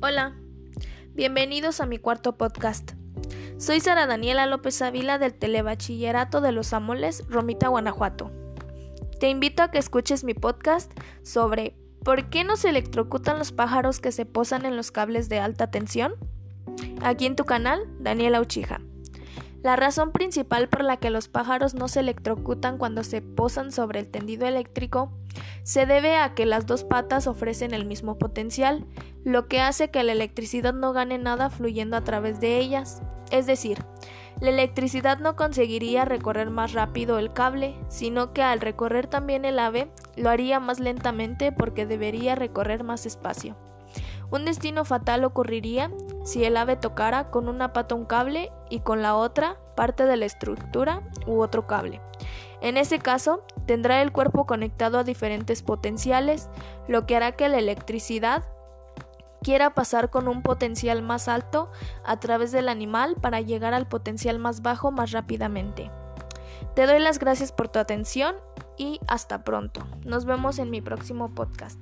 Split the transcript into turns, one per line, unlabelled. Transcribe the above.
Hola, bienvenidos a mi cuarto podcast. Soy Sara Daniela López Ávila del Telebachillerato de los Amoles, Romita, Guanajuato. Te invito a que escuches mi podcast sobre ¿por qué no se electrocutan los pájaros que se posan en los cables de alta tensión? Aquí en tu canal, Daniela Uchija. La razón principal por la que los pájaros no se electrocutan cuando se posan sobre el tendido eléctrico se debe a que las dos patas ofrecen el mismo potencial, lo que hace que la electricidad no gane nada fluyendo a través de ellas. Es decir, la electricidad no conseguiría recorrer más rápido el cable, sino que al recorrer también el ave lo haría más lentamente porque debería recorrer más espacio. Un destino fatal ocurriría si el ave tocara con una pata un cable y con la otra parte de la estructura u otro cable. En ese caso, tendrá el cuerpo conectado a diferentes potenciales, lo que hará que la electricidad quiera pasar con un potencial más alto a través del animal para llegar al potencial más bajo más rápidamente. Te doy las gracias por tu atención y hasta pronto. Nos vemos en mi próximo podcast.